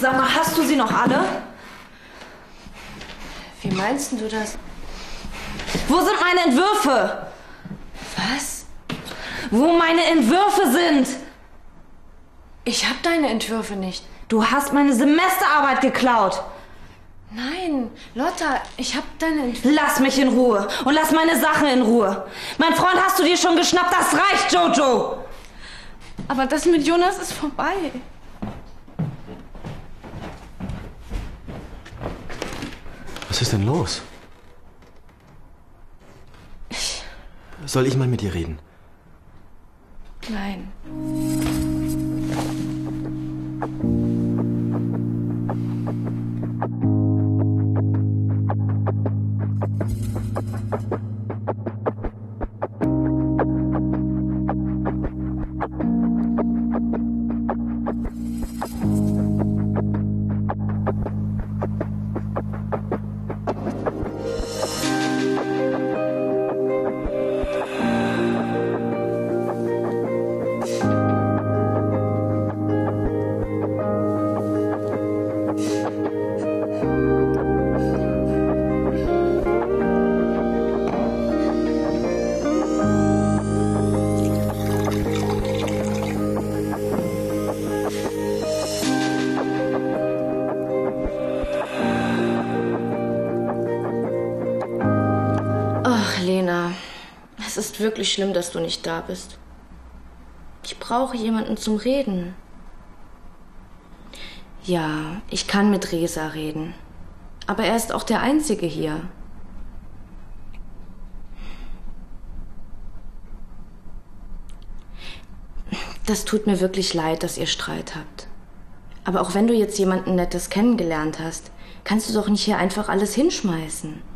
Sag mal, hast du sie noch alle? Wie meinst du das? Wo sind meine Entwürfe? Was? Wo meine Entwürfe sind? Ich hab deine Entwürfe nicht. Du hast meine Semesterarbeit geklaut. Nein, Lotta, ich hab deine Entwürfe. Lass mich in Ruhe und lass meine Sachen in Ruhe. Mein Freund hast du dir schon geschnappt, das reicht, Jojo. Aber das mit Jonas ist vorbei. Was ist denn los? Soll ich mal mit dir reden? Nein. Ist wirklich schlimm, dass du nicht da bist. Ich brauche jemanden zum Reden. Ja, ich kann mit Resa reden. Aber er ist auch der Einzige hier. Das tut mir wirklich leid, dass ihr Streit habt. Aber auch wenn du jetzt jemanden Nettes kennengelernt hast, kannst du doch nicht hier einfach alles hinschmeißen.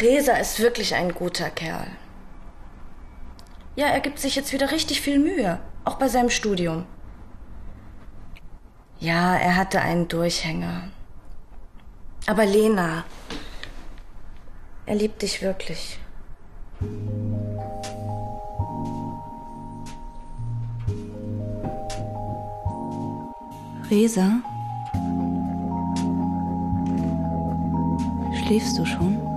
Resa ist wirklich ein guter Kerl. Ja, er gibt sich jetzt wieder richtig viel Mühe, auch bei seinem Studium. Ja, er hatte einen Durchhänger. Aber Lena, er liebt dich wirklich. Resa? Schläfst du schon?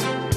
time.